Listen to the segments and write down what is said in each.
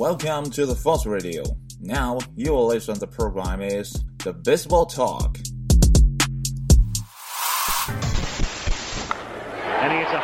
Welcome to the Fox Radio. Now you will listen to the program is the Baseball Talk. And he a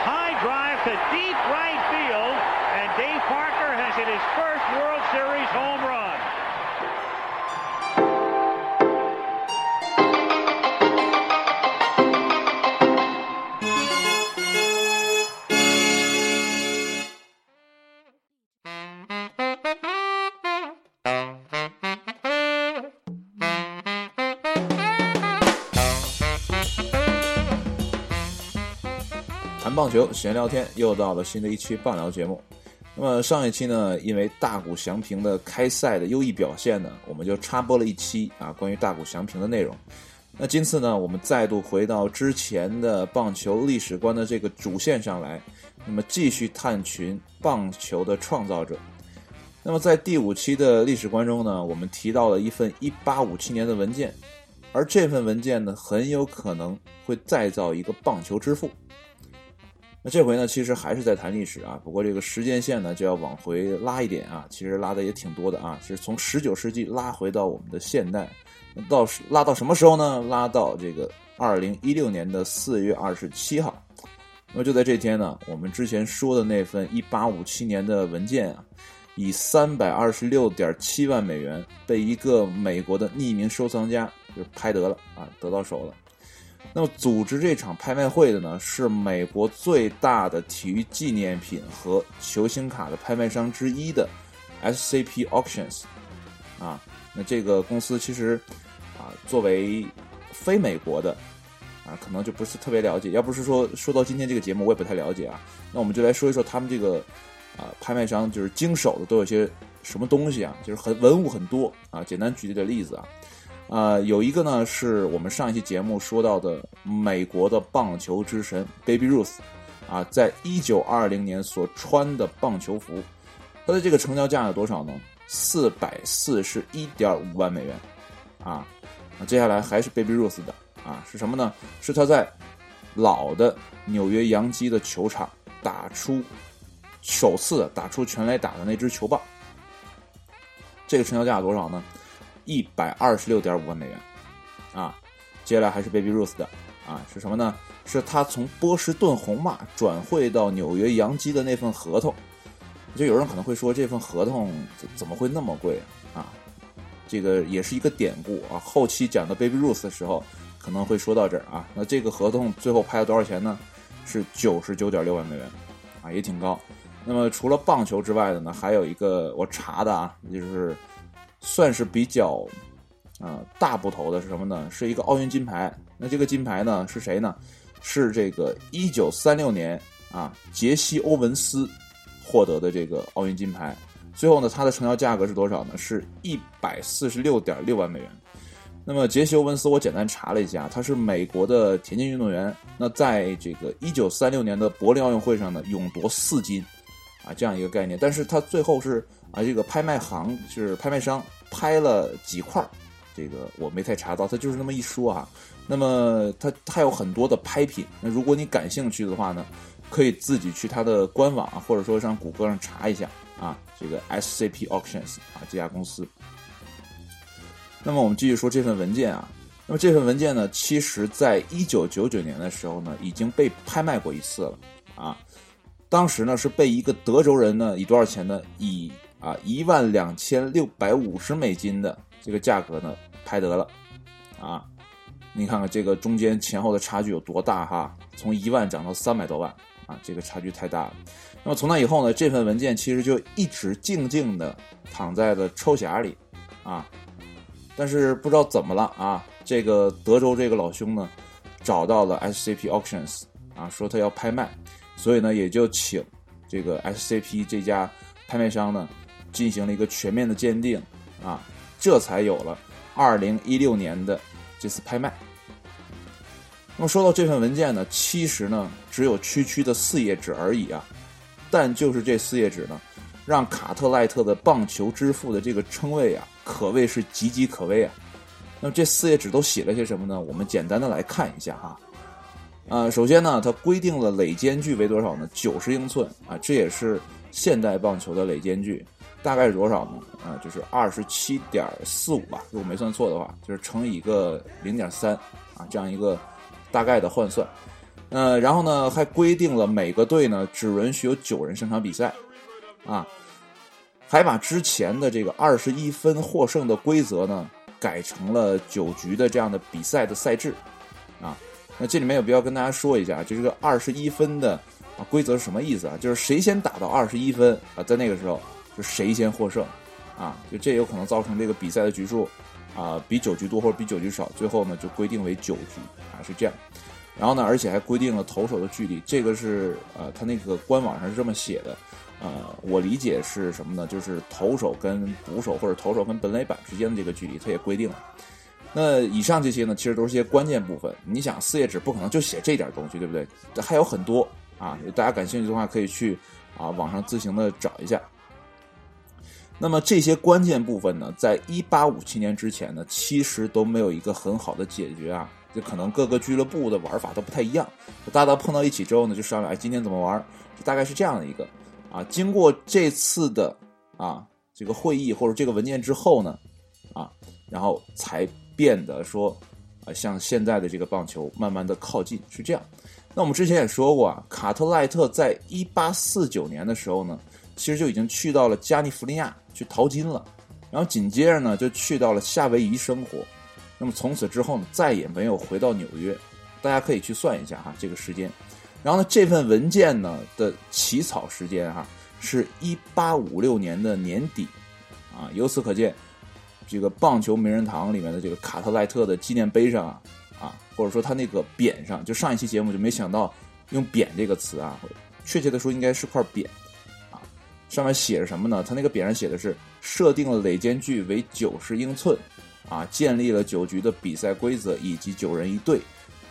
棒球，闲聊天，又到了新的一期棒聊节目。那么上一期呢，因为大谷翔平的开赛的优异表现呢，我们就插播了一期啊关于大谷翔平的内容。那今次呢，我们再度回到之前的棒球历史观的这个主线上来，那么继续探寻棒球的创造者。那么在第五期的历史观中呢，我们提到了一份1857年的文件，而这份文件呢，很有可能会再造一个棒球之父。那这回呢，其实还是在谈历史啊，不过这个时间线呢就要往回拉一点啊，其实拉的也挺多的啊，是从十九世纪拉回到我们的现代，到拉到什么时候呢？拉到这个二零一六年的四月二十七号。那么就在这天呢，我们之前说的那份一八五七年的文件啊，以三百二十六点七万美元被一个美国的匿名收藏家就是拍得了啊，得到手了。那么组织这场拍卖会的呢，是美国最大的体育纪念品和球星卡的拍卖商之一的 SCP Auctions，啊，那这个公司其实啊，作为非美国的啊，可能就不是特别了解。要不是说说到今天这个节目，我也不太了解啊。那我们就来说一说他们这个啊，拍卖商就是经手的都有些什么东西啊，就是很文物很多啊。简单举一点例子啊。啊，有一个呢，是我们上一期节目说到的美国的棒球之神 Baby Ruth，啊，在一九二零年所穿的棒球服，它的这个成交价有多少呢？四百四十一点五万美元，啊，那接下来还是 Baby Ruth 的，啊，是什么呢？是他在老的纽约洋基的球场打出首次打出全垒打的那支球棒，这个成交价多少呢？一百二十六点五万美元，啊，接下来还是 Baby Ruth 的，啊，是什么呢？是他从波士顿红袜转会到纽约洋基的那份合同。就有人可能会说，这份合同怎怎么会那么贵啊？这个也是一个典故啊。后期讲到 Baby Ruth 的时候，可能会说到这儿啊。那这个合同最后拍了多少钱呢？是九十九点六万美元，啊，也挺高。那么除了棒球之外的呢，还有一个我查的啊，就是。算是比较，啊大部头的是什么呢？是一个奥运金牌。那这个金牌呢是谁呢？是这个一九三六年啊杰西欧文斯获得的这个奥运金牌。最后呢，它的成交价格是多少呢？是一百四十六点六万美元。那么杰西欧文斯，我简单查了一下，他是美国的田径运动员。那在这个一九三六年的柏林奥运会上呢，勇夺四金，啊这样一个概念。但是他最后是啊这个拍卖行就是拍卖商。拍了几块这个我没太查到，他就是那么一说啊。那么他他有很多的拍品，那如果你感兴趣的话呢，可以自己去他的官网啊或者说上谷歌上查一下啊。这个 SCP Auctions 啊这家公司。那么我们继续说这份文件啊。那么这份文件呢，其实在一九九九年的时候呢，已经被拍卖过一次了啊。当时呢是被一个德州人呢以多少钱呢？以啊，一万两千六百五十美金的这个价格呢，拍得了，啊，你看看这个中间前后的差距有多大哈？从一万涨到三百多万，啊，这个差距太大了。那么从那以后呢，这份文件其实就一直静静的躺在了抽匣里，啊，但是不知道怎么了啊，这个德州这个老兄呢，找到了 SCP Auctions，啊，说他要拍卖，所以呢，也就请这个 SCP 这家拍卖商呢。进行了一个全面的鉴定，啊，这才有了二零一六年的这次拍卖。那么说到这份文件呢，其实呢只有区区的四页纸而已啊，但就是这四页纸呢，让卡特赖特的棒球之父的这个称谓啊，可谓是岌岌可危啊。那么这四页纸都写了些什么呢？我们简单的来看一下哈。啊，首先呢，它规定了垒间距为多少呢？九十英寸啊，这也是现代棒球的垒间距。大概是多少呢？啊，就是二十七点四五吧，如果没算错的话，就是乘以一个零点三啊，这样一个大概的换算。呃，然后呢，还规定了每个队呢只允许有九人上场比赛，啊，还把之前的这个二十一分获胜的规则呢改成了九局的这样的比赛的赛制，啊，那这里面有必要跟大家说一下，就这个二十一分的啊规则是什么意思啊？就是谁先打到二十一分啊，在那个时候就谁先获胜，啊，就这有可能造成这个比赛的局数啊比九局多或者比九局少，最后呢就规定为九局啊，是这样。然后呢，而且还规定了投手的距离，这个是呃，他那个官网上是这么写的，呃，我理解是什么呢？就是投手跟捕手或者投手跟本垒板之间的这个距离，他也规定了。那以上这些呢，其实都是些关键部分。你想，四页纸不可能就写这点东西，对不对？还有很多啊，大家感兴趣的话可以去啊网上自行的找一下。那么这些关键部分呢，在一八五七年之前呢，其实都没有一个很好的解决啊。就可能各个俱乐部的玩法都不太一样，大家碰到一起之后呢，就商量哎，今天怎么玩？就大概是这样的一个啊。经过这次的啊这个会议或者这个文件之后呢，啊，然后才变得说啊，像现在的这个棒球慢慢的靠近，是这样。那我们之前也说过啊，卡特赖特在一八四九年的时候呢，其实就已经去到了加利福尼亚去淘金了，然后紧接着呢，就去到了夏威夷生活。那么从此之后呢，再也没有回到纽约。大家可以去算一下哈，这个时间。然后呢，这份文件呢的起草时间哈，是一八五六年的年底啊。由此可见，这个棒球名人堂里面的这个卡特赖特的纪念碑上啊，啊，或者说他那个匾上，就上一期节目就没想到用“匾”这个词啊，确切的说应该是块匾。上面写着什么呢？他那个匾上写的是设定了垒间距为九十英寸。啊，建立了九局的比赛规则以及九人一队。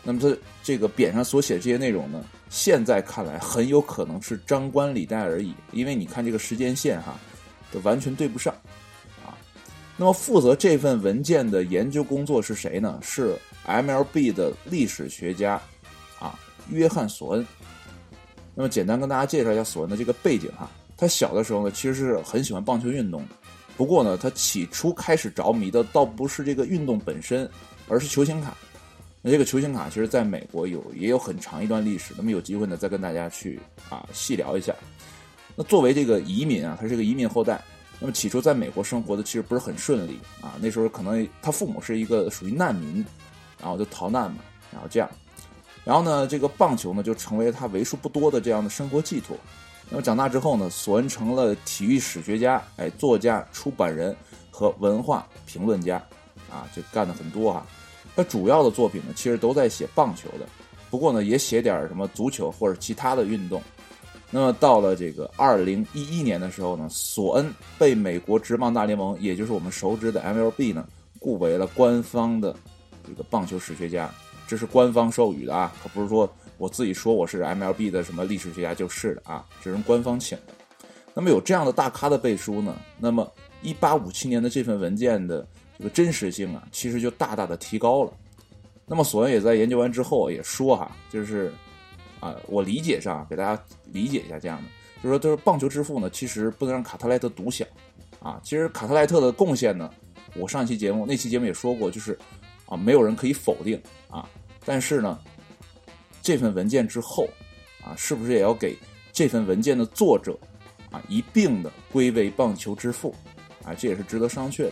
那么，他这个匾上所写的这些内容呢，现在看来很有可能是张冠李戴而已，因为你看这个时间线哈，都完全对不上。啊，那么负责这份文件的研究工作是谁呢？是 MLB 的历史学家啊，约翰索恩。那么，简单跟大家介绍一下索恩的这个背景哈。他小的时候呢，其实是很喜欢棒球运动的。不过呢，他起初开始着迷的倒不是这个运动本身，而是球星卡。那这个球星卡其实在美国有也有很长一段历史。那么有机会呢，再跟大家去啊细聊一下。那作为这个移民啊，他是个移民后代。那么起初在美国生活的其实不是很顺利啊。那时候可能他父母是一个属于难民，然后就逃难嘛，然后这样。然后呢，这个棒球呢就成为他为数不多的这样的生活寄托。那么长大之后呢，索恩成了体育史学家、哎作家、出版人和文化评论家，啊，就干的很多啊。他主要的作品呢，其实都在写棒球的，不过呢，也写点什么足球或者其他的运动。那么到了这个二零一一年的时候呢，索恩被美国职棒大联盟，也就是我们熟知的 MLB 呢，雇为了官方的这个棒球史学家，这是官方授予的啊，可不是说。我自己说我是 MLB 的什么历史学家就是的啊，这是官方请的。那么有这样的大咖的背书呢，那么1857年的这份文件的这个真实性啊，其实就大大的提高了。那么索恩也在研究完之后也说哈，就是啊，我理解上给大家理解一下这样的，就是说，就是棒球之父呢，其实不能让卡特莱特独享啊。其实卡特莱特的贡献呢，我上一期节目那期节目也说过，就是啊，没有人可以否定啊。但是呢。这份文件之后，啊，是不是也要给这份文件的作者，啊，一并的归为棒球之父，啊，这也是值得商榷的。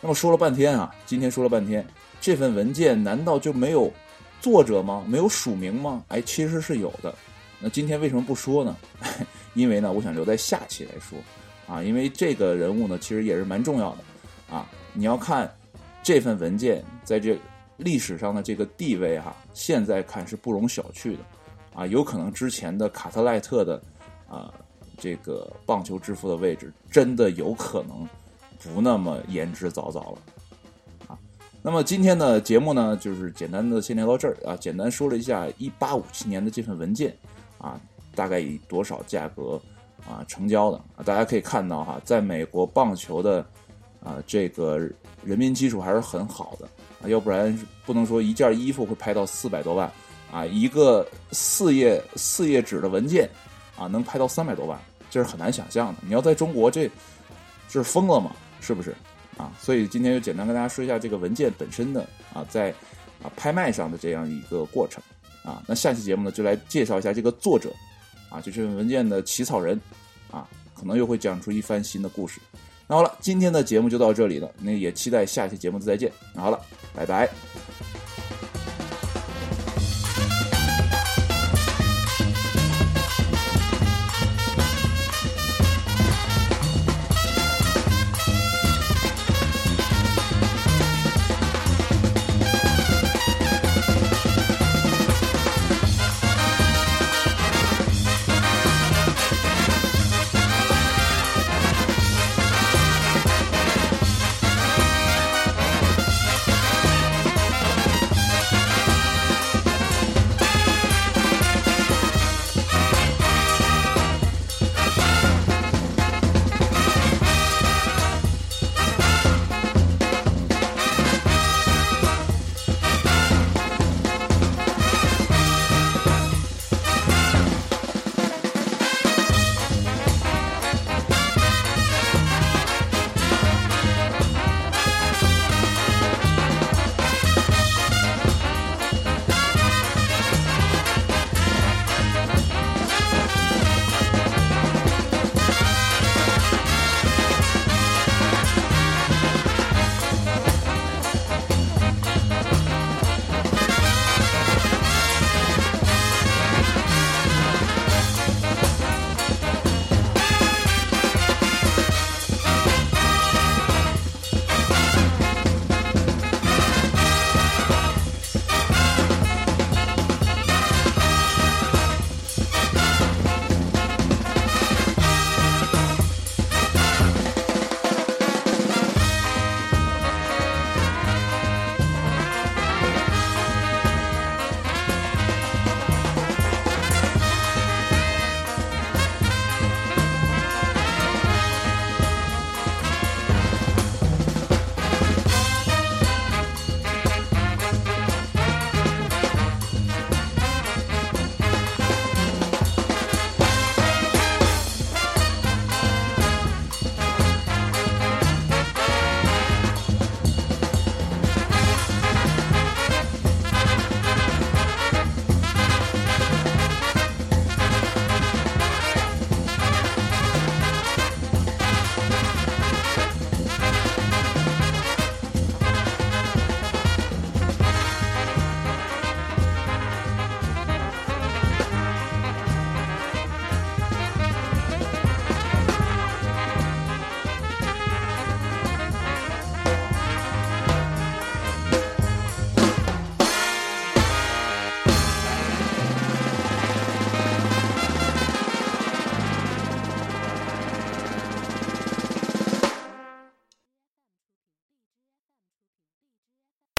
那么说了半天啊，今天说了半天，这份文件难道就没有作者吗？没有署名吗？哎，其实是有的。那今天为什么不说呢？因为呢，我想留在下期来说，啊，因为这个人物呢，其实也是蛮重要的，啊，你要看这份文件在这。历史上的这个地位哈，现在看是不容小觑的，啊，有可能之前的卡特赖特的啊这个棒球之父的位置，真的有可能不那么言之凿凿了，啊，那么今天的节目呢，就是简单的先聊到这儿啊，简单说了一下一八五七年的这份文件啊，大概以多少价格啊成交的啊，大家可以看到哈，在美国棒球的啊这个人民基础还是很好的。要不然不能说一件衣服会拍到四百多万，啊，一个四页四页纸的文件，啊，能拍到三百多万，这是很难想象的。你要在中国，这这是疯了吗？是不是？啊，所以今天就简单跟大家说一下这个文件本身的啊，在啊拍卖上的这样一个过程啊。那下期节目呢，就来介绍一下这个作者啊，就是文件的起草人啊，可能又会讲出一番新的故事。那好了，今天的节目就到这里了，那也期待下期节目再见。那好了，拜拜。